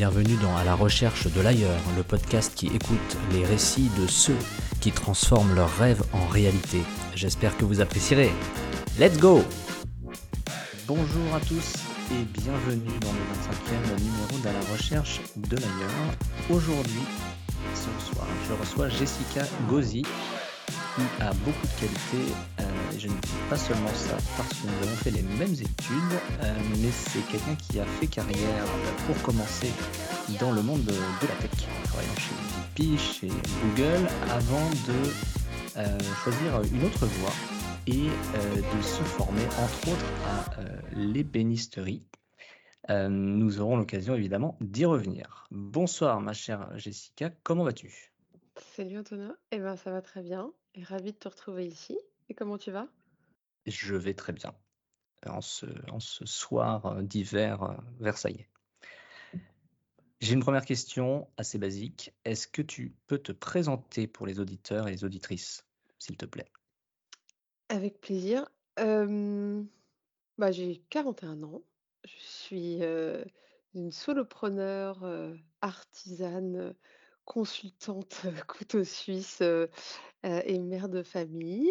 Bienvenue dans À la recherche de l'ailleurs, le podcast qui écoute les récits de ceux qui transforment leurs rêves en réalité. J'espère que vous apprécierez. Let's go Bonjour à tous et bienvenue dans le 25e numéro d'À la recherche de l'ailleurs. Aujourd'hui, ce soir, je reçois Jessica Gauzy qui a beaucoup de qualités. Euh, et je ne dis pas seulement ça parce que nous avons fait les mêmes études, euh, mais c'est quelqu'un qui a fait carrière euh, pour commencer dans le monde de, la tech, travaillant chez VP, chez Google, avant de choisir une autre voie et de se former entre autres à l'ébénisterie. nous aurons l'occasion évidemment d'y revenir. Bonsoir ma chère Jessica, comment vas-tu? Salut Antonin, eh ben, ça va très bien et ravi de te retrouver ici. Et comment tu vas? Je vais très bien en ce, en ce soir d'hiver versaillais. J'ai une première question assez basique. Est-ce que tu peux te présenter pour les auditeurs et les auditrices, s'il te plaît? Avec plaisir. bah, j'ai 41 ans. Je suis une solopreneur, artisane, consultante couteau suisse et mère de famille.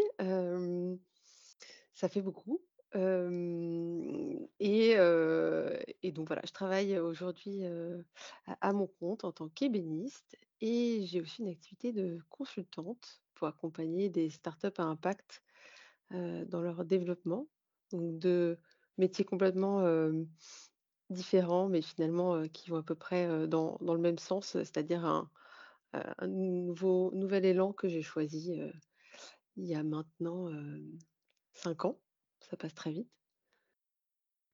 ça fait beaucoup. et, et donc voilà, je travaille aujourd'hui à, mon compte en tant qu'ébéniste et j'ai aussi une activité de consultante pour accompagner des startups à impact dans leur développement. Donc de métiers complètement différents, mais finalement qui vont à peu près dans, dans le même sens, c'est-à-dire un, un nouveau nouvel élan que j'ai choisi, il y a maintenant, 5 ans. Ça passe très vite.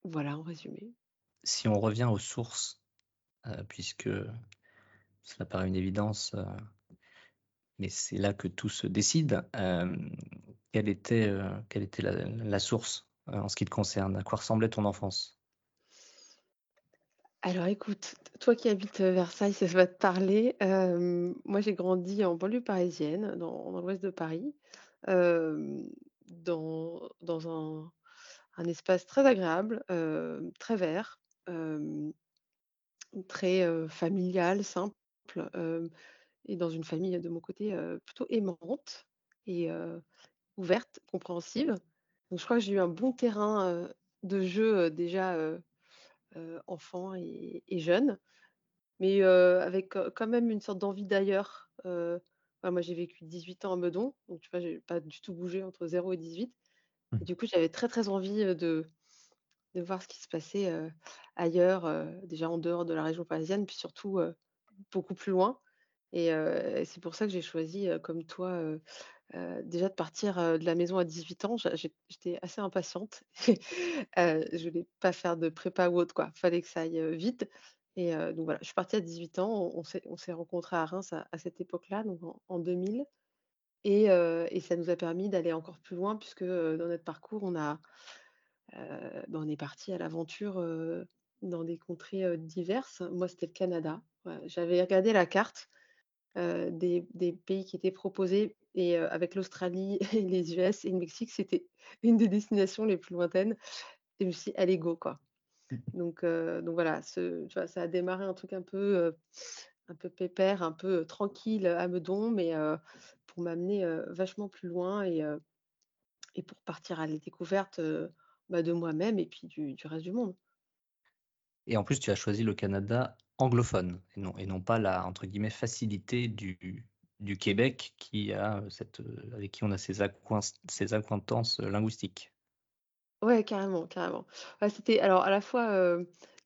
Voilà, en résumé. Si on revient aux sources, puisque cela paraît une évidence, mais c'est là que tout se décide, quelle était, quelle était la source, en ce qui te concerne? À quoi ressemblait ton enfance? Alors écoute, toi qui habites, Versailles, ça va te parler. moi j'ai grandi en banlieue parisienne, dans dans l'ouest de Paris, dans dans un un espace très agréable, très vert, très, familial, simple, et dans une famille de mon côté, plutôt aimante et ouverte, compréhensive. Donc je crois que j'ai eu un bon terrain, de jeu, déjà, enfant et jeune, mais avec quand même une sorte d'envie d'ailleurs. moi j'ai vécu 18 ans à Meudon, donc tu vois, j'ai pas du tout bougé entre 0 et 18 et Mmh. du coup, j'avais très, très envie, de de voir ce qui se passait, ailleurs, déjà en dehors de la région parisienne, puis surtout, beaucoup plus loin et c'est pour ça que j'ai choisi, comme toi, déjà de partir, de la maison à 18 ans. j'étais assez impatiente. Heu, je voulais pas faire de prépa ou autre, quoi. Fallait que ça aille, vite et donc voilà, je suis partie à 18 ans. On s'est on s'est rencontrés à Reims à cette époque-là, donc en 2000 et et ça nous a permis d'aller encore plus loin puisque, dans notre parcours, on a, bah, on est parti à l'aventure, dans des contrées, diverses. Moi, c'était le Canada. j'avais regardé la carte des des pays qui étaient proposés et avec l'Australie et les US et le Mexique, c'était une des destinations les plus lointaines et je me suis dit: «Allez go, quoi». Donc donc voilà, ce tu vois, ça a démarré un truc un peu, un peu pépère, un peu, tranquille à Meudon, mais pour m'amener, vachement plus loin et et pour partir à la découverte, bah, de moi-même et puis du du reste du monde. Et en plus, tu as choisi le Canada anglophone et non pas la, entre guillemets, «facilité» du du Québec qui a, cette, avec qui on a ces accoins ces accointances, linguistiques. Ouais, carrément, carrément. C'était alors à la fois,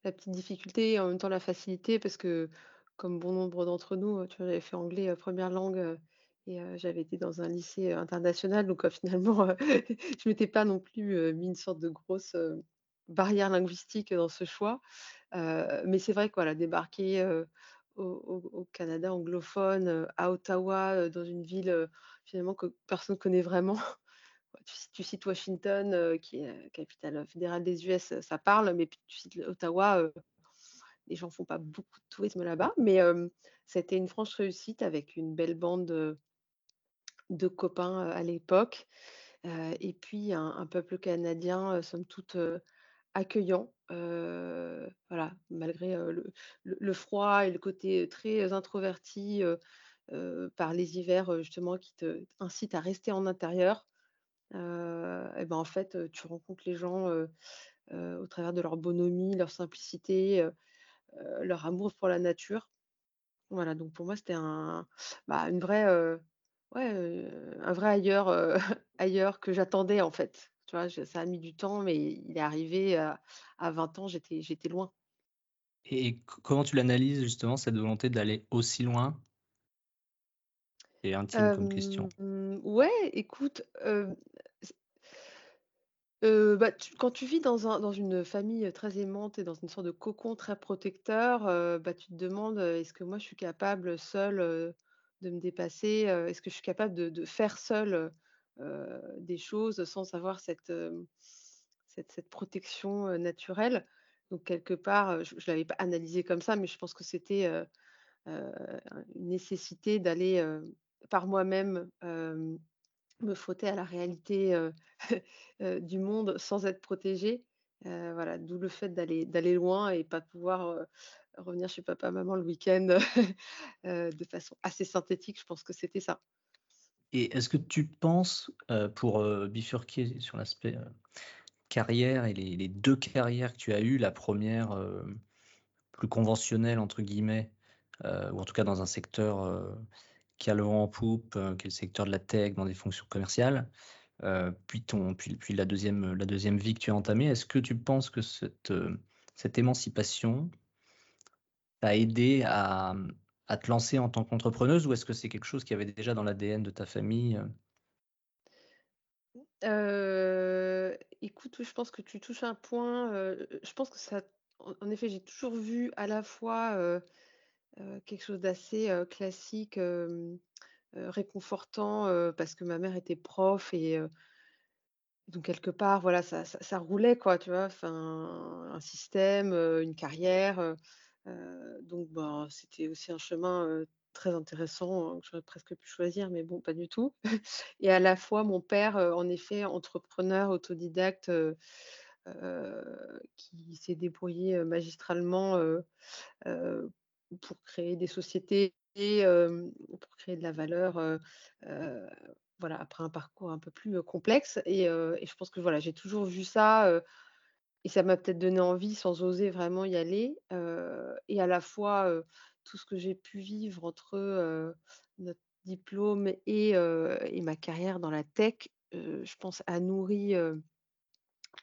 la petite difficulté et en même temps la facilité parce que comme bon nombre d'entre nous, tu j'avais fait anglais, 1 langue, et j'avais été dans un lycée, international donc finalement, je m'étais pas non plus, mis une sorte de grosse, barrière linguistique dans ce choix. Mais c'est vrai que voilà, débarquer, au au Canada anglophone, à Ottawa, dans une ville, finalement que personne connaît vraiment. Tu ci tu cites Washington, qui est, capitale, fédérale des US, ça parle, mais tu cites Ottawa, les gens font pas beaucoup de tourisme là-bas, mais été une franche réussite avec une belle bande, de copains, à l'époque, et puis un peuple canadien, heu, somme toute, accueillant, malgré, le froid et le côté très introverti, par les hivers, justement qui te incitent à rester en intérieur. Et ben, en fait, tu rencontres les gens, au travers de leur bonhomie, leur simplicité, leur amour pour la nature. Voilà, donc pour moi, c'était un bah, un vrai ailleurs, ailleurs que j'attendais, en fait. Tu vois? Je ça a mis du temps, mais il est arrivé à à 20 ans, j'étais j'étais loin. Et co comment tu l'analyses justement cette volonté d'aller aussi loin? C'est intime comme question. Ouais, écoute, bah, tu quand tu vis dans un dans une famille, très aimante et dans une sorte de cocon très protecteur, bah, tu te demandes, «Est-ce que moi je suis capable seule, de me dépasser? Est-ce que je suis capable de de faire seule, des choses sans avoir cette, hem, cette protection, heu, naturelle?» donc quelque part, je je l'avais pas analysé comme ça, mais je pense que c'était, une nécessité d'aller, par moi-même, me frotter à la réalité, du monde sans être protégée. Voilà, d'où le fait d'aller loin et pas pouvoir, revenir chez papa, maman le week-end, de façon assez synthétique. Je pense que c'était ça. Et est-ce que tu penses, heu, pour, heu, bifurquer sur l'aspect, heu, carrière et les 2 carrières que tu as eues, la première re «plus conventionnelle» entre guillemets, ou en tout cas dans un secteur, qui a le vent en poupe, qui est le secteur de la tech, dans des fonctions commerciales, puis ton la deuxième vie que tu as entamée. Est-ce que tu penses que cette, cette émancipation t'a aidé à, à te lancer en tant qu'entrepreneuse ou est-ce que c'est quelque chose qui avait déjà dans l'ADN de ta famille? Heu, écoute, je pense que tu touches un point, je pense que ça en effet, j'ai toujours vu à la fois, quelque chose d'assez, classique, réconfortant, parce que ma mère était prof et donc quelque part, voilà, ça roulait quoi, tu vois? Un système, une carrière, donc ben, c'était aussi un chemin, très intéressant, heu, que j'aurais presque pu choisir, mais bon, pas du tout. Et à la fois mon père, en effet, entrepreneur autodidacte, qui s'est débrouillé, magistralement, pour créer des sociétés et pour créer de la valeur, voilà, après un parcours un peu plus, complexe. Et et je pense que, voilà, j'ai toujours vu ça, et ça m'a peut-être donné envie sans oser vraiment y aller, et à la fois, tout ce que j'ai pu vivre entre, heu, notre diplôme et et ma carrière dans la tech, je pense a nourri,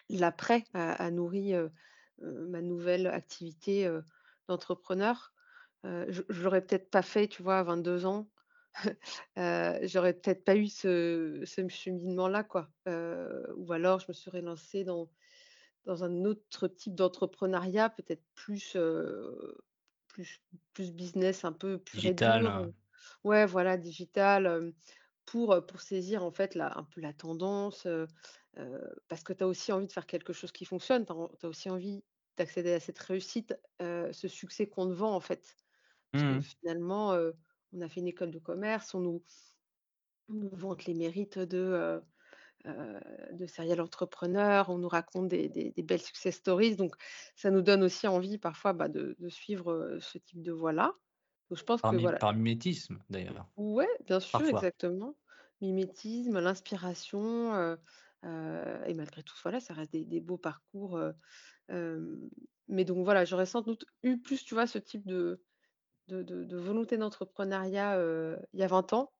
l'après, a nourri, ma nouvelle activité, d'entrepreneur. Heu, je je l'aurais peut-être pas fait, tu vois, à 22 ans. Heu, j'aurais peut-être pas eu ce ce cheminement-là, quoi. Ou alors je me serais lancée dans dans un autre type d'entrepreneuriat, peut-être plus, plus plus business, un peu et Digital, heu, ouais, voilà, digital, pour, pour saisir, en fait, la un peu la tendance, parce que tu as aussi envie de faire quelque chose qui fonctionne. Tu as aussi envie d'accéder à cette réussite, ce succès qu'on te vend, en fait. Parce Mmh que mh. finalement, on a fait une école de commerce, on nous on nous vante les mérites de, de serial entrepreneur, on nous raconte des des des belles success stories, donc ça nous donne aussi envie parfois, bah, de de suivre, heu, ce type de voie-là. Donc je pense Par que voilà par mimétisme d'ailleurs, ouais, bien sûr, parfois. exactement. Mimétisme, l'inspiration, heu et malgré tout, voilà, ça reste des des beaux parcours, mais donc voilà, j'aurais sans doute eu plus, tu vois, ce type de de de de volonté d'entrepreneuriat, il y a 20 ans,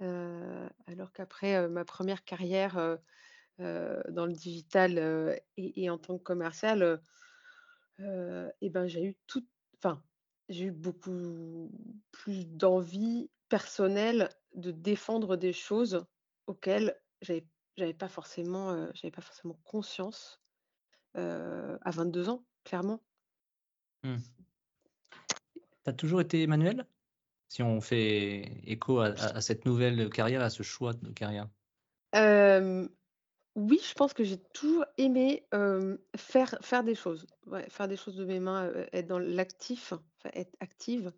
alors qu'après, ma première carrière, dans le digital, et en tant que commercial, et ben, j'ai eu tout enfin, j'ai eu beaucoup plus d'envie personnelle de défendre des choses auxquelles j'avais j'avais pas forcément, conscience, à 22 ans, clairement. Mmh. Tu as toujours été manuel? Si on fait écho à cette nouvelle carrière, à ce choix de carrière? Oui, je pense que j'ai toujours aimé, faire faire des choses. Faire des choses de mes mains, heu, être dans l'actif, être active,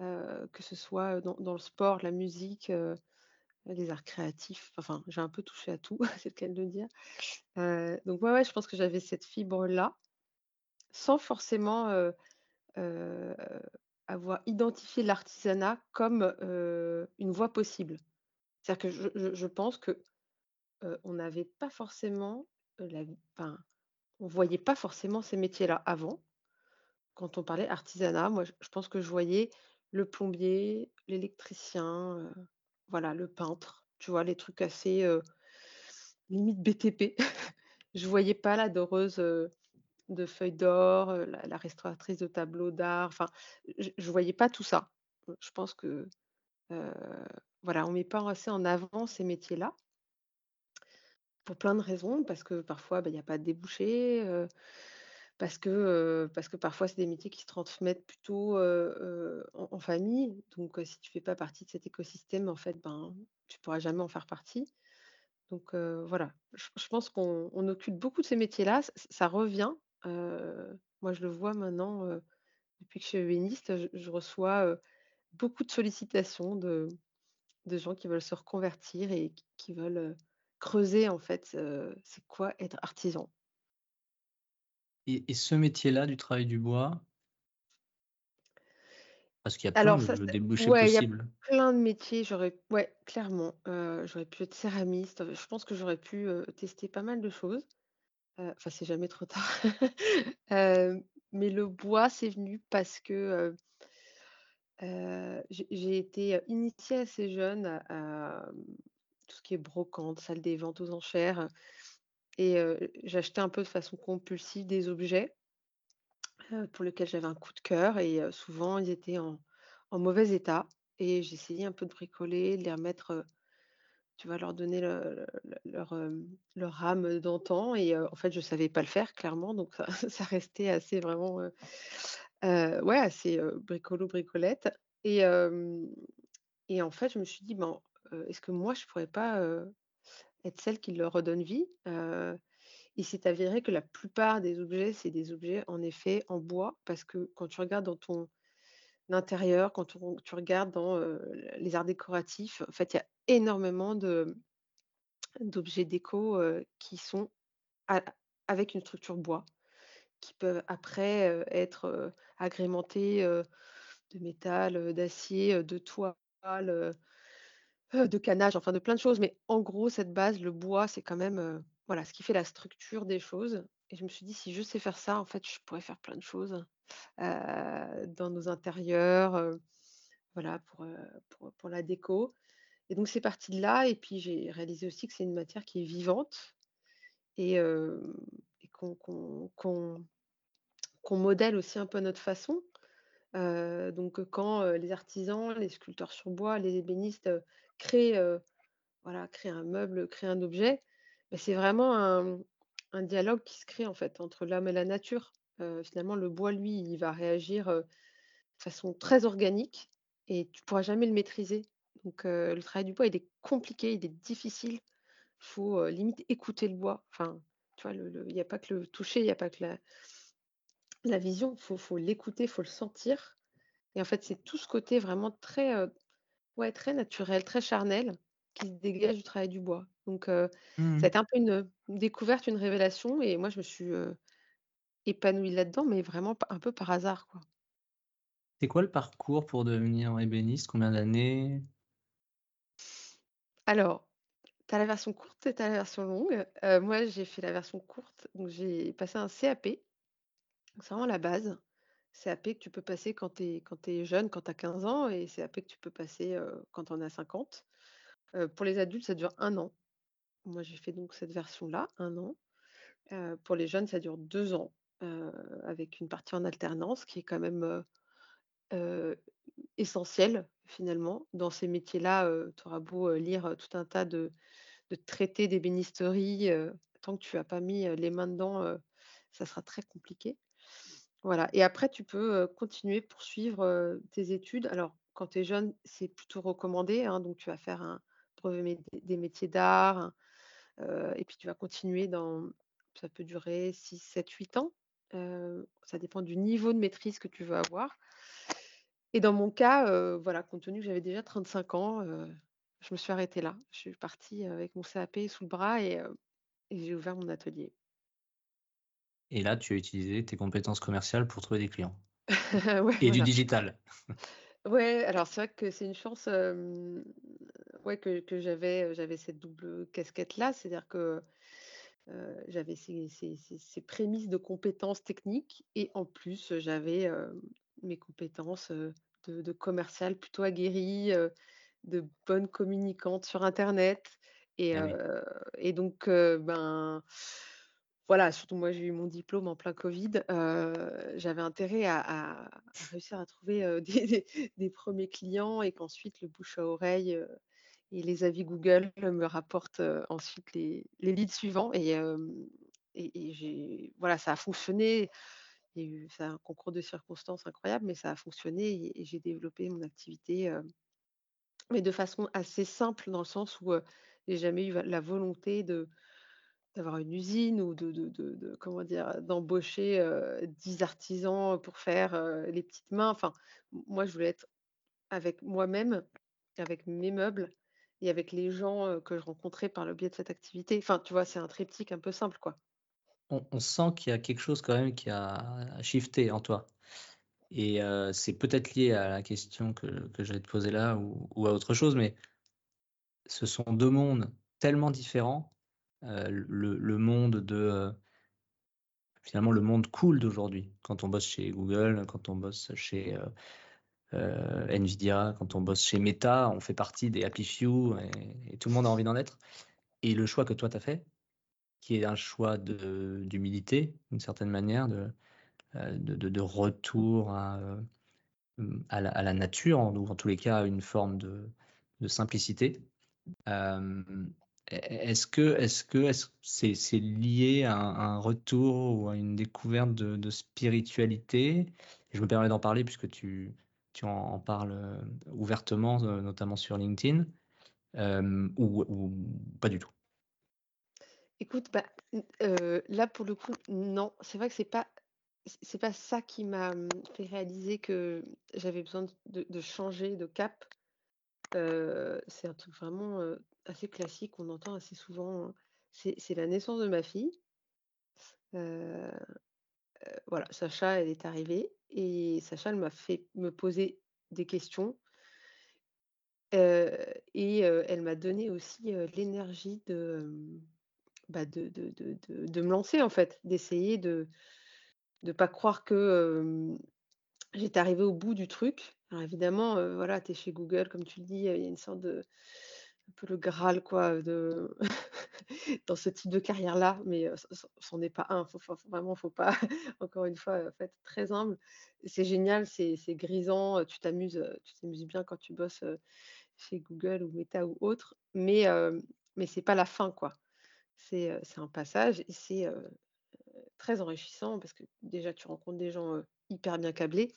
heu, que ce soit, dans le sport, la musique, heu les arts créatifs, enfin, j'ai un peu touché à tout, c'est le cas de le dire. Donc ouais, ouais, je pense que j'avais cette fibre-là, sans forcément, avoir identifié l'artisanat comme, une voie possible. C'est-à-dire que je pense que, on n'avait pas forcément, enfin, on voyait pas forcément ces métiers-là avant. Quand on parlait artisanat, moi, je pense que je voyais le plombier, l'électricien, voilà, le peintre, tu vois? Les trucs assez, limite BTP. Je voyais pas la doreuse, de feuilles d'or, la restauratrice de tableaux d'art, enfin, je je voyais pas tout ça. Je pense que, voilà, on met pas assez en avant ces métiers-là, pour plein de raisons, parce que parfois, bah, il y a pas de débouchés, heu Parce que, parce que parfois c'est des métiers qui se transmettent plutôt, en famille. Donc, si tu fais pas partie de cet écosystème, en fait, ben, tu pourras jamais en faire partie. Donc, voilà, je pense qu'on on occulte beaucoup de ces métiers-là, ça revient. Moi je le vois maintenant, depuis que je suis ébéniste, je je reçois, beaucoup de sollicitations de de gens qui veulent se reconvertir et qui qui veulent, creuser en fait, c'est quoi être artisan. Et et ce métier-là, du travail du bois, parce qu'il y a plein Alors de ça de débouchés ouais, il y a possibles. plein de métiers, j'aurais ouais, clairement, j'aurais pu être céramiste, je pense que j'aurais pu, tester pas mal de choses, enfin, c'est jamais trop tard. Hem, mais le bois, c'est venu parce que, heu, j'ai été, initiée assez jeune à tout ce qui est brocante, salle des ventes aux enchères, et j'achetais un peu de façon compulsive des objets, pour lesquels j'avais un coup de cœur et souvent ils étaient en en mauvais état et j'essayais un peu de bricoler, de les remettre, tu vois, leur donner le le leur, leur âme d'antan et en fait, je savais pas le faire clairement donc ça ça restait assez vraiment, ouais, assez, heu, bricolo bricolette et et en fait, je me suis dit: «Ben, est-ce que moi je pourrais pas, être celle qui leur redonne vie?» il s'est avéré que la plupart des objets, c'est des objets en effet en bois parce que quand tu regardes dans ton intérieur, quand tu regardes dans, les arts décoratifs, en fait, il y a énormément d'objets déco, qui sont avec une structure bois, qui peuvent après, être, agrémentés, de métal, d'acier, de toile, de canage, enfin de plein de choses. Mais en gros, cette base, le bois, c'est quand même, voilà, ce qui fait la structure des choses et je me suis dit: «Si je sais faire ça, en fait, je pourrais faire plein de choses, dans nos intérieurs», voilà, pour pour la déco et donc c'est parti de là et puis j'ai réalisé aussi que c'est une matière qui est vivante et qu'on modèle aussi un peu notre façon. Donc, quand, les artisans, les sculpteurs sur bois, les ébénistes, créent, voilà, créent un meuble, créent un objet, bah, c'est vraiment un dialogue qui se crée, en fait, entre l'homme et la nature. Finalement, le bois, lui, il va réagir, de façon très organique et tu pourras jamais le maîtriser. Donc, le travail du bois, il est compliqué, il est difficile. Faut, heu, limite écouter le bois. Enfin, tu vois, il y a pas que le toucher, il y a pas que la la vision, faut faut l'écouter, faut le sentir et en fait, c'est tout ce côté vraiment très, ouais, très naturel, très charnel qui se dégage du travail du bois. Donc heu, ça a Mmh été un peu une, une découverte, une révélation et moi je me suis, épanouie là-dedans, mais vraiment un peu par hasard, quoi. C'est quoi le parcours pour devenir ébéniste? Combien d'années? Alors, tu as la version courte et tu as la version longue. Heu, moi, j'ai fait la version courte, donc j'ai passé un CAP. C'est vraiment la base. CAP que tu peux passer quand tu es jeune, quand tu as 15 ans et CAP que tu peux passer, heu, quand tu en as 50. Heu, pour les adultes, ça dure un an. Moi, j'ai fait donc cette version-là, un an. Pour les jeunes, ça dure 2 ans, avec une partie en alternance qui est quand même, essentielle finalement. Dans ces métiers-là, heu, tu auras beau, heu, lire, heu, tout un tas de de traités d'ébénisterie, tant que tu as pas mis, les mains dedans, ça sera très compliqué. Voilà et après tu peux, continuer, poursuivre, tes études. Alors quand tu es jeune, c'est plutôt recommandé, hein, donc tu vas faire un brevet des métiers d'art, et puis tu vas continuer dans ça peut durer 6-7-8 ans, heu, ça dépend du niveau de maîtrise que tu veux avoir et dans mon cas, voilà, compte tenu que j'avais déjà 35 ans, je me suis arrêtée là. Je suis partie avec mon CAP sous le bras et, j'ai ouvert mon atelier. Et là, tu as utilisé tes compétences commerciales pour trouver des clients Ouais, et du digital. Ouais, alors c'est vrai que c'est une chance, ouais, que que j'avais, j'avais cette double casquette-là. C'est-à-dire que, j'avais ces ces ces ces prémices de compétences techniques et en plus, j'avais, mes compétences, de plutôt aguerrie, heu, de bonne communicante sur internet et oui. heu et donc heu, ben, voilà, surtout moi j'ai eu mon diplôme en plein covid, j'avais intérêt à à à réussir à trouver, des des des 1 clients et qu'ensuite le bouche à oreille, et les avis Google me rapportent, ensuite les les leads suivants et et et voilà, ça a fonctionné. Eu c'est un concours de circonstances incroyable, mais ça a fonctionné et j'ai développé mon activité, heu, mais de façon assez simple dans le sens où, heu, j'ai jamais eu la volonté d'avoir une usine ou de de de comment dire? D'embaucher, heu, 10 artisans pour faire, heu, les petites mains. Enfin, moi je voulais être avec moi-même, avec mes meubles et avec les gens, que je rencontrais par le biais de cette activité. Enfin, tu vois? C'est un triptyque un peu simple, quoi. On sent qu'il y a quelque chose quand même qui a shifté en toi. Et heu, c'est peut-être lié à la question que que j'allais te poser là ou ou à autre chose, mais ce sont 2 mondes tellement différents, heu, le le monde de, heu, finalement le monde cool d'aujourd'hui. Quand on bosse chez Google, quand on bosse chez, Nvidia, quand on bosse chez Meta, on fait partie des happy few et et tout le monde a envie d'en être. Et le choix que toi tu as fait, qui est un choix d'humilité d'une certaine manière, de, de retour à, heu, mmh, à la nature ou en tous les cas une forme de simplicité. Hem, est est-ce que c'est lié à un retour ou à une découverte de spiritualité? Je me permets d'en parler puisque tu en parles, heu, ouvertement, notamment sur LinkedIn, ou pas du tout? Écoute, bah, là pour le coup, non. C'est vrai que c'est pas pas ça qui m'a, mmh, fait réaliser que j'avais besoin de changer de cap. C'est un truc vraiment, assez classique, on entend assez souvent, hein. C'est la naissance de ma fille. Voilà, Sacha, elle est arrivée et Sacha, elle m'a fait me poser des questions. Et elle m'a donné aussi, l'énergie de, hem, bah, de de de de me lancer en fait, d'essayer de de pas croire que, hem, j'étais arrivée au bout du truc. Alors évidemment, voilà, tu es chez Google comme tu le dis, il y a une sorte de un peu le graal quoi, de dans ce type de carrière-là, mais heu, ce ce c'en est pas un. Faut faut vraiment faut pas encore une fois, faut être très humble. C'est génial, c'est grisant, tu t'amuses, tu t'amuses bien quand tu bosses, chez Google ou Meta ou autre, mais mais c'est pas la fin quoi. C'est, un passage et c'est, très enrichissant parce que déjà tu rencontres des gens, hyper bien câblés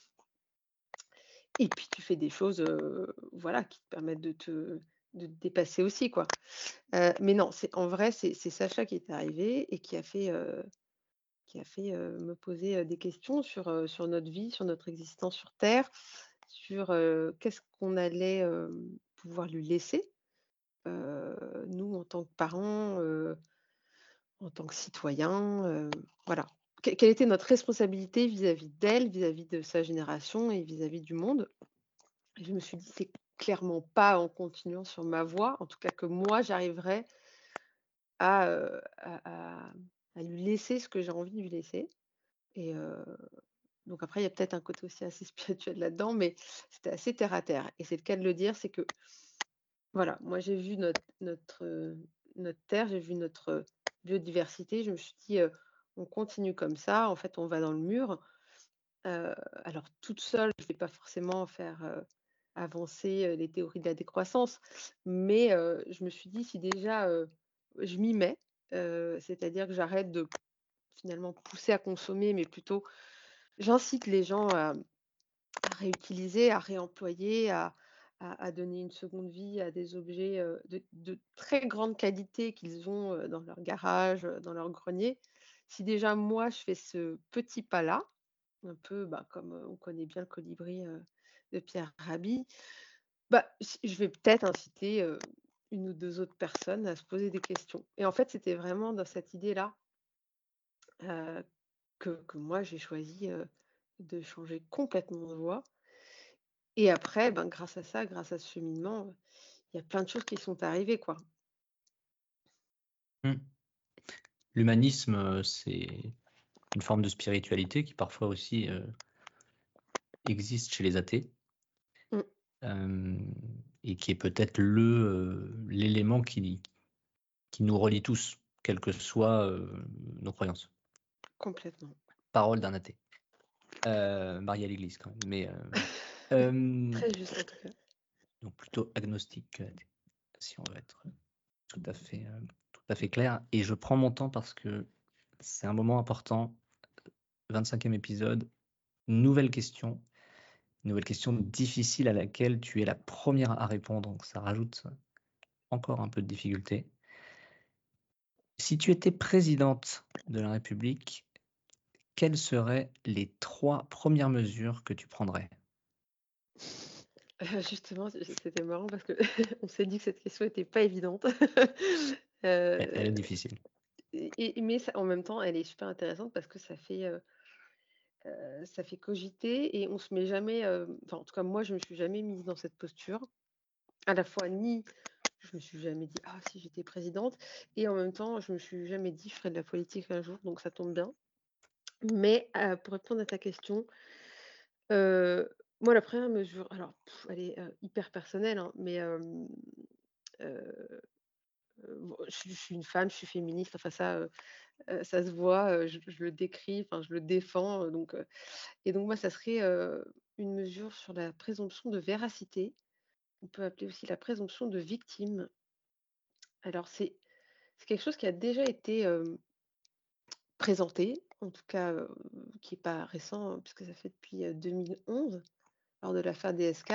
et puis tu fais des choses, voilà, qui te permettent de te de dépasser aussi quoi. Mais non, c'est en vrai, c'est Sacha qui est arrivé et qui a fait, qui a fait, me poser, des questions sur, notre vie, sur notre existence sur terre, sur, qu'est-ce qu'on allait, pouvoir lui laisser, nous en tant que parents, en tant que citoyens, voilà. Que quelle était notre responsabilité vis-à-vis d'elle, vis-à-vis de sa génération et vis-à-vis du monde? Je me suis dit: «C'est clairement pas en continuant sur ma voie, en tout cas que moi j'arriverai à, lui laisser ce que j'ai envie de lui laisser» et donc après il y a peut-être un côté aussi assez spirituel là-dedans, mais c'était assez terre à terre et c'est le cas de le dire, c'est que voilà, moi j'ai vu notre terre, j'ai vu notre biodiversité, je me suis dit, «On continue comme ça, en fait on va dans le mur». Alors toute seule, je vais pas forcément faire, avancer, les théories de la décroissance, mais je me suis dit: «Si déjà, je m'y mets, c'est-à-dire que j'arrête de finalement pousser à consommer, mais plutôt j'incite les gens à réutiliser, à réemployer, à à donner une seconde vie à des objets, heu, de très grande qualité qu'ils ont, heu, dans leur garage, heu, dans leur grenier». Si déjà moi je fais ce petit pas-là, un peu, bah, comme, on connaît bien le colibri, de Pierre Rabhi, Bah, je vais peut-être inciter, 1 ou 2 autres personnes à se poser des questions et en fait, c'était vraiment dans cette idée-là que que moi j'ai choisi, de changer complètement de voie et après, ben, grâce à ça, grâce à ce cheminement, il y a plein de choses qui sont arrivées, quoi. Mmh. L'humanisme, c'est une forme de spiritualité qui parfois aussi, existe chez les athées. Mmh. Et qui est peut-être le, l'élément qui qui nous relie tous, quelles que soient, nos croyances. Complètement. Parole d'un athée. Heu, marié à l'église quand même, mais, heu, hem Très juste en tout cas. donc plutôt agnostique qu'athée, si on veut être, tout à fait, tout à fait clair et je prends mon temps parce que c'est un moment important. 25e épisode, nouvelle question, nouvelle question difficile à laquelle tu es la 1re à répondre, donc ça rajoute encore un peu de difficulté. Si tu étais présidente de la République, quelles seraient les 3 premières mesures que tu prendrais? Heu, justement, c'était marrant parce qu'on s'est dit que cette question était pas évidente. Elle est difficile. et et mais ça en même temps, elle est super intéressante parce que ça fait, ça fait cogiter et on se met jamais, enfin en tout cas moi je me suis jamais mise dans cette posture. À la fois ni je me suis jamais dit: «Ah si j'étais présidente» et en même temps je me suis jamais dit: «Je ferai de la politique un jour», donc ça tombe bien. Mais, pour répondre à ta question moi la 1re mesure alors elle est, hyper personnelle, hein, mais, je suis une femme, je suis féministe, enfin ça, ça se voit, je le décris, enfin je le défends, donc, et donc moi ça serait, une mesure sur la présomption de véracité. On peut appeler aussi la présomption de victime. Alors c'est quelque chose qui a déjà été, présenté, en tout cas, qui est pas récent puisque ça fait depuis, heu, 2011, lors de l'affaire DSK.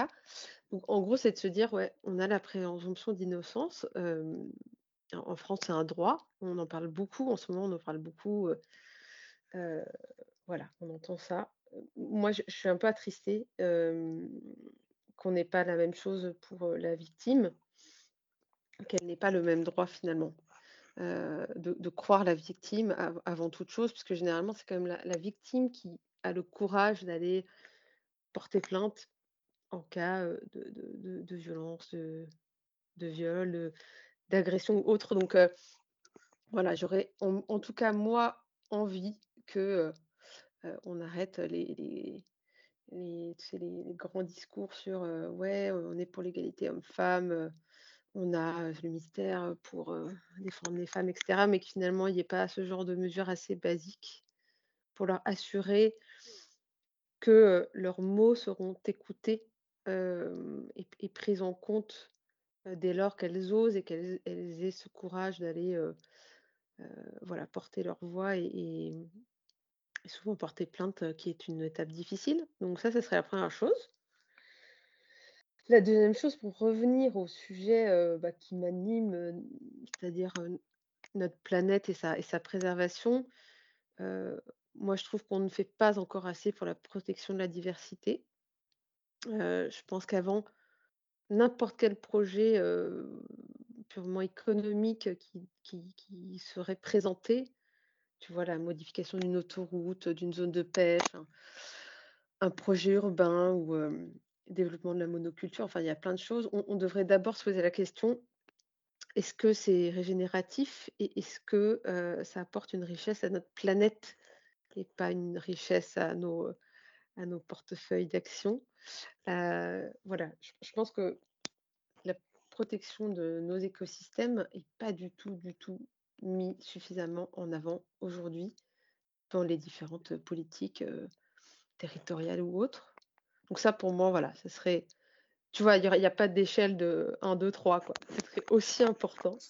Donc en gros, c'est de se dire, ouais, on a la présomption d'innocence, en France, c'est un droit, on en parle beaucoup en ce moment, on en parle beaucoup, voilà, on entend ça. Moi je suis un peu attristée, qu'on n'ait pas la même chose pour, la victime qu'elle n'ait pas le même droit finalement, heu, de croire la victime av avant toute chose, puisque généralement c'est quand même la victime qui a le courage d'aller porter plainte en cas, heu, de violence, de viol, d'agression ou autre. Donc, heu, voilà, j'aurais en tout cas moi envie que, on arrête les les les grands discours sur, «Ouais, on est pour l'égalité homme-femme, on a, le ministère pour, défendre les femmes» et cetera, mais que finalement il y ait pas ce genre de mesures assez basiques pour leur assurer que, leurs mots seront écoutés, et pris en compte, dès lors qu'elles osent et qu'elles elles aient ce courage d'aller, porter leur voix et souvent porter plainte, qui est une étape difficile. Donc ça, ça serait la 1re chose. La 2e chose pour revenir au sujet, heu, bah, qui m'anime, heu, c'est-à-dire, notre planète et sa préservation, moi je trouve qu'on ne fait pas encore assez pour la protection de la diversité. Je pense qu'avant, n'importe quel projet, purement économique qui qui serait présenté, tu vois? La modification d'une autoroute, d'une zone de pêche, un projet urbain ou, développement de la monoculture, enfin il y a plein de choses. On devrait d'abord se poser la question: «Est-ce que c'est régénératif et est-ce que, heu, ça apporte une richesse à notre planète et pas une richesse à nos, portefeuilles d'actions?» heu, voilà, je pense que la protection de nos écosystèmes est pas du tout, du tout mis suffisamment en avant aujourd'hui dans les différentes politiques, heu, territoriales ou autres. Donc ça pour moi, voilà, ce serait tu vois? Il y aurait il y a pas d'échelle de 1-2-3 quoi. Ce serait aussi important.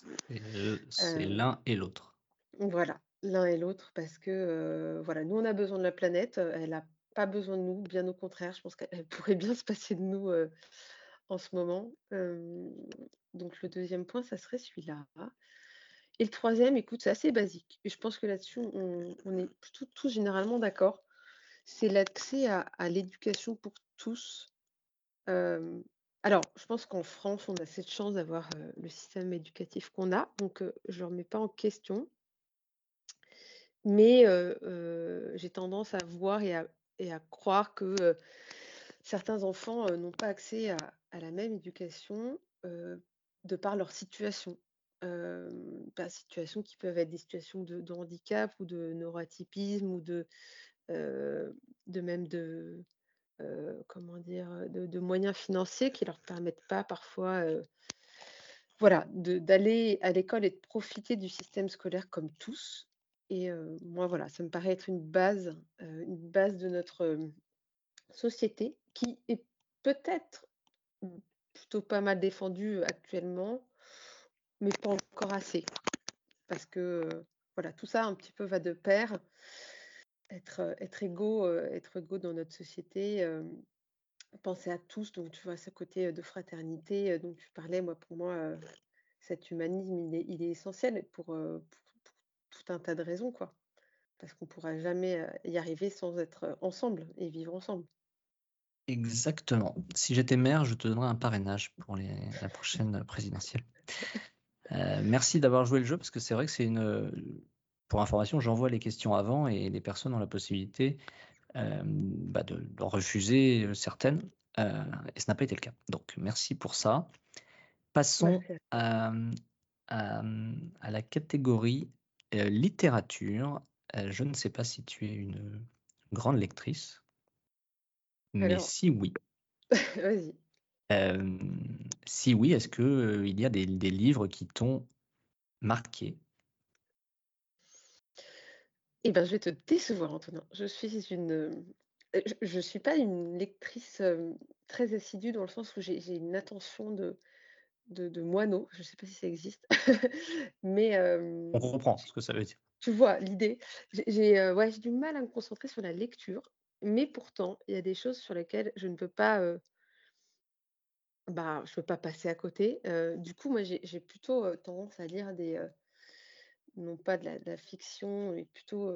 C'est Heu l'un et l'autre. Voilà, l'un et l'autre parce que, heu, voilà, nous on a besoin de la planète, heu, elle a pas besoin de nous, bien au contraire, je pense qu'elle pourrait bien se passer de nous, en ce moment. Donc le 2e point, ça serait celui-là et le 3e, écoute, c'est assez basique et je pense que là-dessus on on est plutôt tous généralement d'accord. C'est l'accès à l'éducation pour tous, Alors, je pense qu'en France, on a cette chance d'avoir, le système éducatif qu'on a, donc je le remets pas en question. Mais j'ai tendance à voir et à croire que, certains enfants, n'ont pas accès à la même éducation, de par leur situation. Hem, bah, situations qui peuvent être des situations de de handicap ou de neuroatypisme ou de, de même de, heu, comment dire? de moyens financiers qui leur permettent pas parfois, heu, voilà, d'aller à l'école et de profiter du système scolaire comme tous et moi, voilà, ça me paraît être une base, une base de notre, société qui est peut-être, plutôt pas mal défendue actuellement, mais pas encore assez. Parce que, voilà, tout ça un petit peu va de pair. Être, égaux, être égaux dans notre société, penser à tous, donc tu vois ce côté, de fraternité, dont tu parlais, moi pour moi, cet humanisme il est il est essentiel pour, heu, pour pour tout un tas de raisons, quoi. Parce qu'on pourra jamais, y arriver sans être, ensemble et vivre ensemble. Exactement. Si j'étais maire, je te donnerais un parrainage pour les la prochaine, présidentielle. Heu, merci d'avoir joué le jeu parce que c'est vrai que c'est une, pour information, j'envoie les questions avant et les personnes ont la possibilité, hem, bah, de d'en refuser, certaines, heu et ça n'a pas été le cas. Donc merci pour ça. Passons à à, la catégorie, heu, littérature. Heu, je ne sais pas si tu es une, grande lectrice? Mais alors si oui, vas-y. si oui, est-ce que, heu, il y a des des livres qui t'ont marqué? Eh ben, je vais te décevoir Antonin. Je suis une, heu, je je suis pas une lectrice, hem, très assidue dans le sens où j'ai j'ai une attention de de de moineau, je sais pas si ça existe. Mais On hem, comprend ce que ça veut dire. tu vois l'idée? J'ai ouais, j'ai du mal à me concentrer sur la lecture, mais pourtant, il y a des choses sur lesquelles je ne peux pas, bah, je peux pas passer à côté. Du coup, moi, j'ai j'ai plutôt, tendance à lire des, non pas de la fiction, mais plutôt,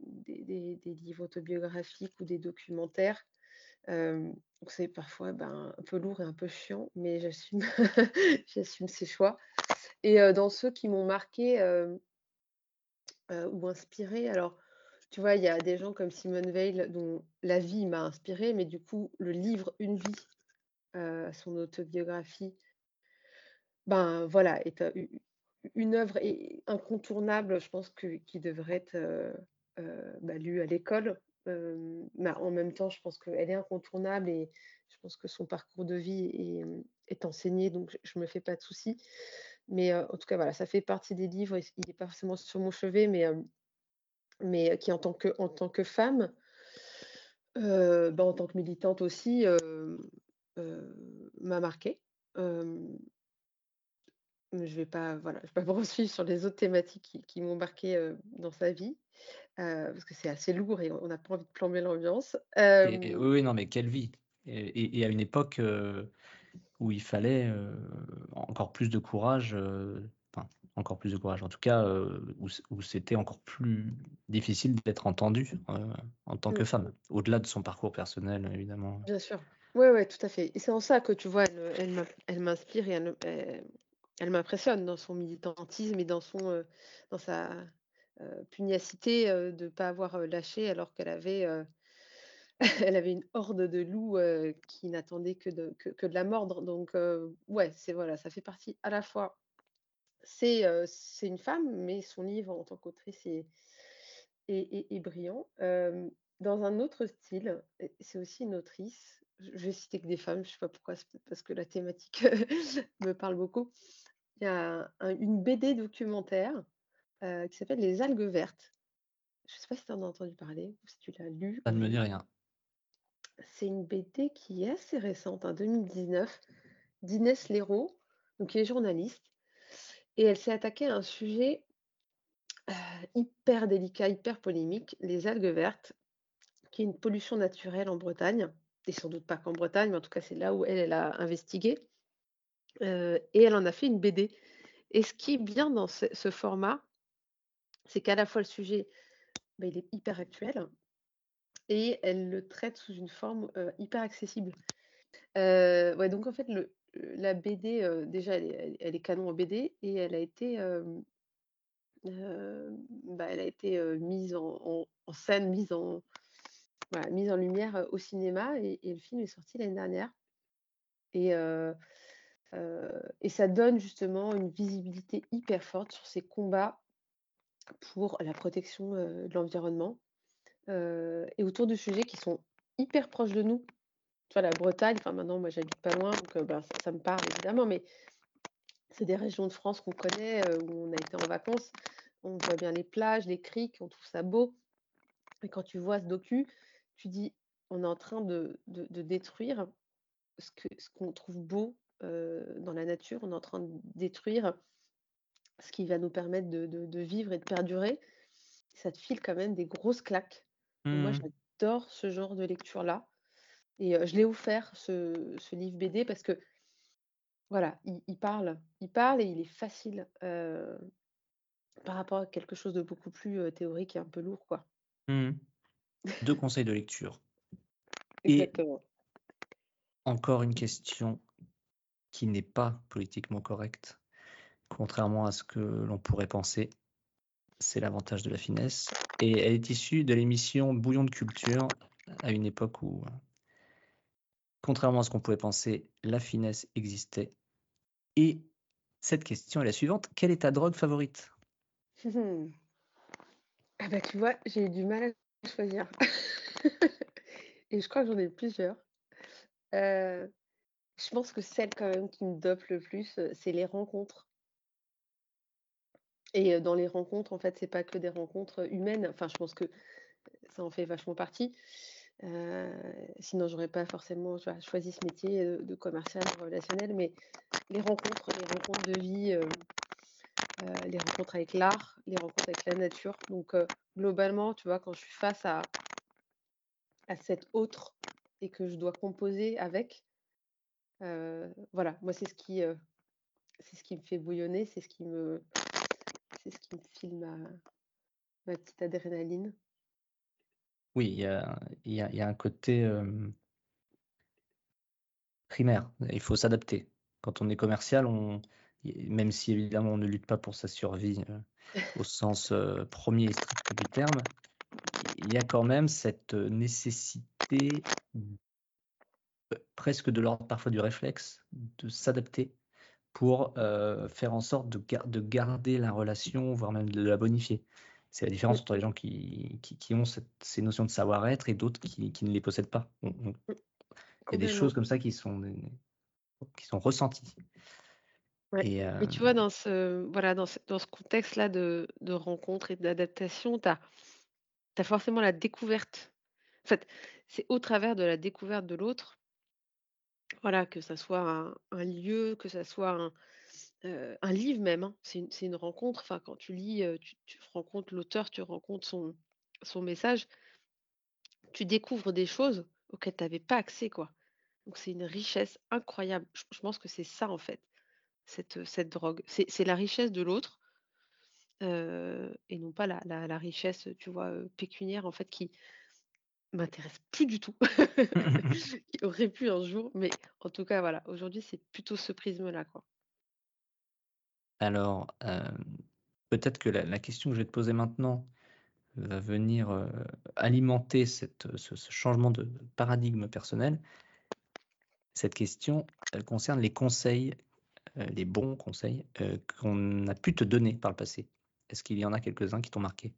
des livres autobiographiques ou des documentaires. Donc c'est parfois, ben, un peu lourd et un peu chiant, mais j'assume j'assume ces choix. Et dans ceux qui m'ont heu, ou inspirée, alors, tu vois, il y a des gens comme Simone Veil dont la vie m'a inspirée, mais du coup, le livre Une vie, son autobiographie, ben, voilà, est, une œuvre incontournable, je pense que qui devrait être, heu heu, bah, lue à l'école. En même temps, je pense qu'elle est incontournable et je pense que son parcours de vie est, enseigné, donc je je me fais pas de soucis. Mais, en tout cas, voilà, ça fait partie des livres il est pas forcément sur mon chevet, mais, qui en tant que en tant que femme, bah, en tant que militante aussi, m'a marquée. Je vais pas, voilà, je vais pas poursuivre sur les autres thématiques qui qui m'ont marquée, heu, dans sa vie, parce que c'est assez lourd et on n'a pas envie de plomber l'ambiance. Oui, oui, non, mais quelle vie! Et et et à une époque, où il fallait, encore plus de courage, enfin, encore plus de courage, en tout cas, où où c'était encore plus difficile d'être entendue, heu, en tant que mmh, femme. Au-delà de son parcours personnel, évidemment. bien sûr. Ouais, ouais, tout à fait et c'est en ça que tu vois, elle, elle m'in elle m'inspire et elle elle elle m'impressionne dans son militantisme et dans son, heu, dans sa, heu, pugnacité, heu, de pas avoir, lâché alors qu'elle avait, elle avait une horde de loups, qui n'attendaient que de que de la mordre donc ouais, c'est voilà, ça fait partie à la fois c'est, une femme, mais son livre en tant qu'autrice est est est brillant. Dans un autre style, c'est aussi une autrice, je vais citer que des femmes, je sais pas pourquoi, parce que la thématique me parle beaucoup. Il y a un une BD documentaire, heu, qui s'appelle Les algues vertes. Je sais pas si tu en as entendu parler ou si tu l'as lu Ça ne me dit rien. C'est une BD qui est assez récente, hein, 2019, d'Inès Léraud, donc qui est journaliste et elle s'est attaquée à un sujet, heu, hyper délicat, hyper polémique, les algues vertes, qui est une pollution naturelle en Bretagne et sans doute pas qu'en Bretagne, mais en tout cas, c'est là où elle, elle a investigué, et elle en a fait une BD et ce qui est bien dans ce format, c'est qu'à la fois le sujet, bah, il est hyper actuel et elle le traite sous une forme, hyper accessible. donc en fait, la BD, déjà, elle est canon en BD et elle a été, bah, elle a été, mise en scène, mise en lumière, au cinéma et et le film est sorti l'année dernière et et ça donne justement une visibilité hyper forte sur ces combats pour la protection, heu, de l'environnement, heu et autour de sujets qui sont hyper proches de nous. Tu vois, la Bretagne, enfin maintenant moi j'habite pas loin donc bah, ça me parle évidemment, mais c'est des régions de France qu'on connaît, où on a été en vacances. On voit bien les plages, les criques, on trouve ça beau et quand tu vois ce docu, tu dis: «On est en train de de détruire ce que ce qu'on trouve beau, heu, dans la nature. On est en train de détruire ce qui va nous permettre de de de vivre et de perdurer». Ça te file quand même des grosses claques et moi Mmh j'adore ce genre de lecture-là et heu, je l'ai offert ce ce livre BD parce que voilà, il il parle il parle et il est facile, heu, par rapport à quelque chose de beaucoup plus, théorique et un peu lourd, quoi. Mmh 2 conseils de lecture et Exactement. encore une question qui n'est pas politiquement correcte, contrairement à ce que l'on pourrait penser. C'est l'avantage de la finesse et elle est issue de l'émission Bouillon de culture, à une époque où, contrairement à ce qu'on pouvait penser, la finesse existait et cette question est la suivante: quelle est ta drogue favorite? Ah bah, tu vois, j'ai eu du mal à choisir et je crois que j'en ai plusieurs. Heu, je pense que celle quand même qui me dope le plus, c'est les rencontres et dans les rencontres, en fait, c'est pas que des rencontres, humaines. Enfin, je pense que ça en fait vachement partie. Heu, sinon j'aurais pas forcément, choisi ce métier, de commercial relationnel, mais les rencontres, les rencontres de vie, les rencontres avec l'art, les rencontres avec la nature. Donc globalement, tu vois, quand je suis face à à cet autre et que je dois composer avec, voilà, moi c'est ce qui, c'est ce qui me fait bouillonner, c'est ce qui me c'est ce qui me file ma petite adrénaline. Oui, il y a y a un côté, Primaire, il faut s'adapter. Quand on est commercial, on même si évidemment on ne lutte pas pour sa survie, au sens, 1er et strict du terme, il y a quand même cette, nécessité, presque de l'ordre parfois du réflexe, de s'adapter pour, heu, faire en sorte de gar de garder la relation, voire même de la bonifier. C'est la différence entre les gens qui qui qui ont cette ces notions de savoir-être et d'autres qui qui ne les possèdent pas. On on il y a des choses comme ça qui sont qui sont ressenties. Ouais Et et tu vois hem, dans ce voilà, dans ce dans ce contexte-là de de rencontre et d'adaptation, tu as tu as forcément la découverte. En fait, c'est au travers de la découverte de l'autre, voilà, que ça soit un lieu, que ça soit un, un livre même, hein. C'est une rencontre, enfin quand tu lis, heu, tu rencontres l'auteur, tu rencontres son son message, tu découvres des choses auxquelles tu avais pas accès, quoi. Donc c'est une richesse incroyable. Je pense que c'est ça, en fait, cette, cette drogue. C'est la richesse de l'autre et non pas la la richesse, tu vois, pécuniaire en fait qui m'intéresse plus du tout, qui aurait pu un jour, mais en tout cas voilà, aujourd'hui c'est plutôt ce prisme-là, quoi. alors, peut-être que la la question que je vais te poser maintenant va venir, alimenter cette, ce ce changement de paradigme personnel. Cette question, elle concerne les conseils, les bons conseils, qu'on a pu te donner par le passé. Est-ce qu'il y en a quelques-uns qui t'ont marqué?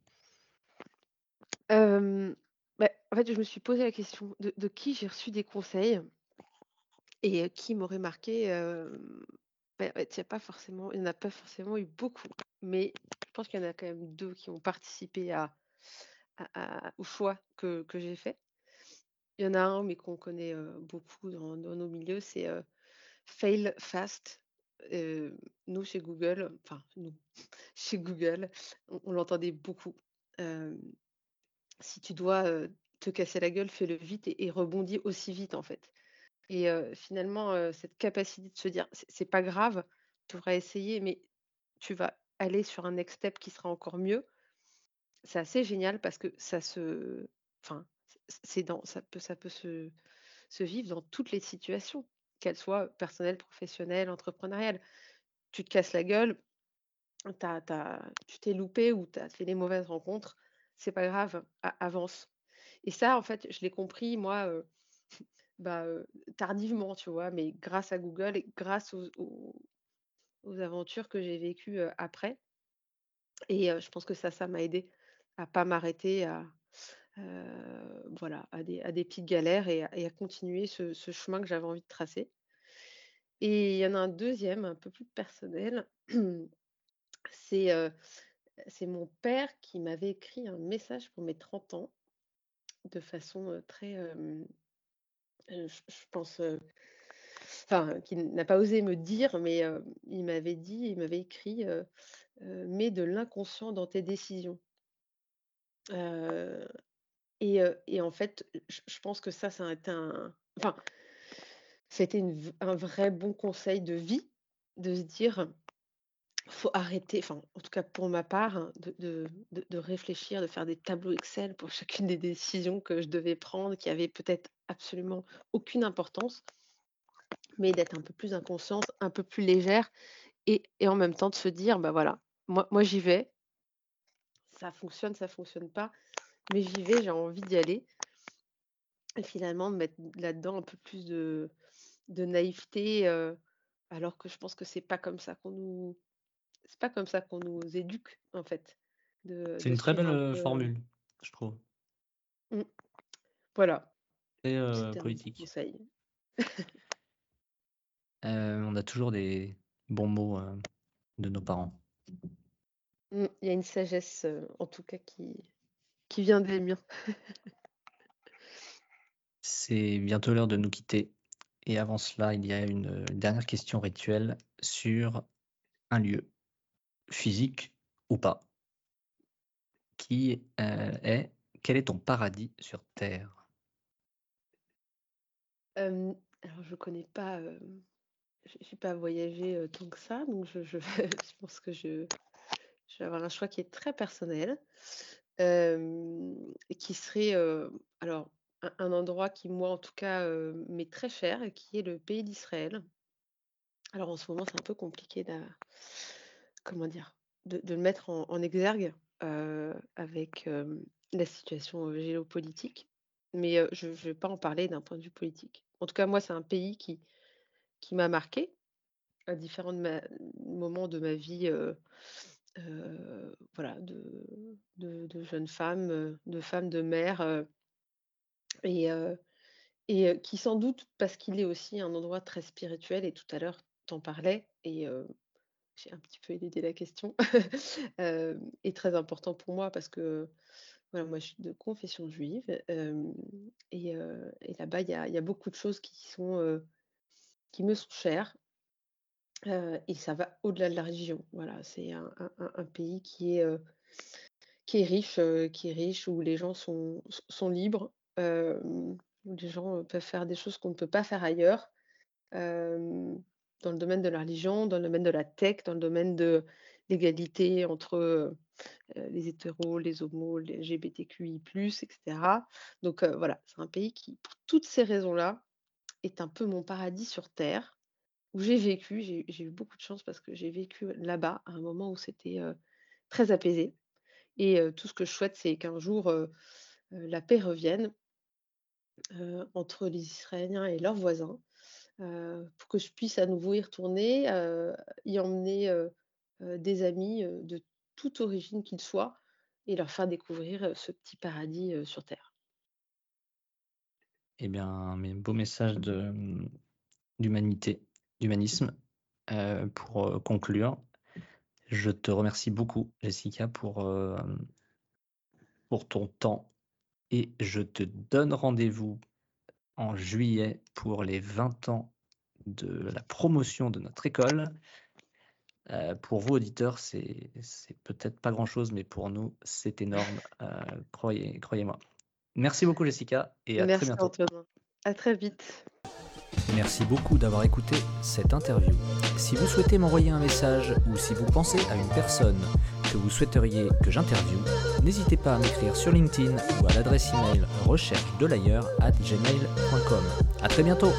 En fait, je me suis posé la question de qui j'ai reçu des conseils et qui m'aurait marqué, bah, pas forcément il y en a pas forcément eu beaucoup, mais je pense qu'il y en a quand même 2 qui ont participé au choix que j'ai fait. Il y en a un, mais qu'on connaît, beaucoup dans nos milieux, c'est, Fail fast. Nous chez Google, enfin nous, chez Google, on l'entendait beaucoup. Si tu dois, te casser la gueule, fais-le vite et rebondis aussi vite, en fait. Et finalement, cette capacité de se dire: «C'est pas grave, tu auras essayé, mais tu vas aller sur un next step qui sera encore mieux». C'est assez génial parce que ça se enfin, c'est dans ça peut ça peut se se vivre dans toutes les situations, qu'elles soient personnelles, professionnelles, entrepreneuriales. Tu te casses la gueule, tu t'es loupé ou tu as fait des mauvaises rencontres, c'est pas grave, avance. Et ça, en fait, je l'ai compris, moi, bah, tardivement, tu vois, mais grâce à Google et grâce aux, aventures que j'ai vécues après. Et je pense que ça, ça m'a aidé à pas m'arrêter à, voilà, à des, à des petites galères et à, continuer ce, ce chemin que j'avais envie de tracer. Et il y en a un deuxième, un peu plus personnel. C'est c'est mon père qui m'avait écrit un message pour mes 30 ans de façon très, je, pense, enfin, qui n'a pas osé me dire, mais il m'avait dit, il m'avait écrit, mets de l'inconscient dans tes décisions. Et, en fait, je, pense que ça, ça a été un, enfin, c'était un vrai bon conseil de vie de se dire faut arrêter, enfin, en tout cas pour ma part, hein, de, de, réfléchir, de faire des tableaux Excel pour chacune des décisions que je devais prendre, qui avaient peut-être absolument aucune importance, mais d'être un peu plus inconsciente, un peu plus légère, et, en même temps de se dire, bah voilà, moi, moi j'y vais, ça fonctionne, ça fonctionne pas, mais j'y vais, j'ai envie d'y aller. Et finalement, de mettre là-dedans un peu plus de, de naïveté, euh, alors que je pense que c'est pas comme ça qu'on nous c'est pas comme ça qu'on nous éduque, en fait. C'est une très belle formule, je trouve. Mmh. Voilà. Et politique. on a toujours des bons mots de nos parents. Mmh, il y a une sagesse, en tout cas, qui, qui vient des miens. C'est bientôt l'heure de nous quitter. Et avant cela, il y a une dernière question rituelle sur un lieu physique ou pas, qui est quel est ton paradis sur Terre? Alors je connais pas, je n'ai pas voyagé tant que ça, donc je, pense que je, vais avoir un choix qui est très personnel, qui serait alors un, endroit qui moi en tout cas m'est très cher, qui est le pays d'Israël. Alors en ce moment c'est un peu compliqué de, comment dire, de, le mettre en, exergue avec la situation géopolitique, mais je ne vais pas en parler d'un point de vue politique. En tout cas, moi, c'est un pays qui, m'a marqué à différents moments de ma vie, voilà, de, de, jeune femme, de femme, de mère, et, et qui sans doute, parce qu'il est aussi un endroit très spirituel, et tout à l'heure, t'en parlais, et j'ai un petit peu éludé la question, est très important pour moi parce que voilà, moi je suis de confession juive et, là-bas il y a, beaucoup de choses qui, sont, qui me sont chères et ça va au-delà de la religion. Voilà, c'est un, pays qui est, qui est riche, qui est riche où les gens sont, sont libres, où les gens peuvent faire des choses qu'on ne peut pas faire ailleurs dans le domaine de la religion, dans le domaine de la tech, dans le domaine de l'égalité entre les hétéros, les homos, les LGBTQI, etc. Donc voilà, c'est un pays qui, pour toutes ces raisons-là, est un peu mon paradis sur Terre, où j'ai vécu. J'ai eu beaucoup de chance parce que j'ai vécu là-bas à un moment où c'était très apaisé. Et tout ce que je souhaite, c'est qu'un jour, la paix revienne entre les Israéliens et leurs voisins pour que je puisse à nouveau y retourner, y emmener des amis de toute origine qu'ils soient et leur faire découvrir ce petit paradis sur Terre. Eh bien, un beau message mmh, d'humanité, d'humanisme. pour conclure, je te remercie beaucoup, Jessica, pour ton temps et je te donne rendez-vous en juillet pour les 20 ans de la promotion de notre école. Euh, pour vous, auditeurs, c'est peut-être pas grand-chose, mais pour nous, c'est énorme. Euh, croyez, croyez-moi. Merci beaucoup, Jessica, et à très bientôt. Antoine. À très vite. Merci beaucoup d'avoir écouté cette interview. Si vous souhaitez m'envoyer un message ou si vous pensez à une personne vous souhaiteriez que j'interviewe, n'hésitez pas à m'écrire sur LinkedIn ou à l'adresse email recherche de l'ailleurs at. A très bientôt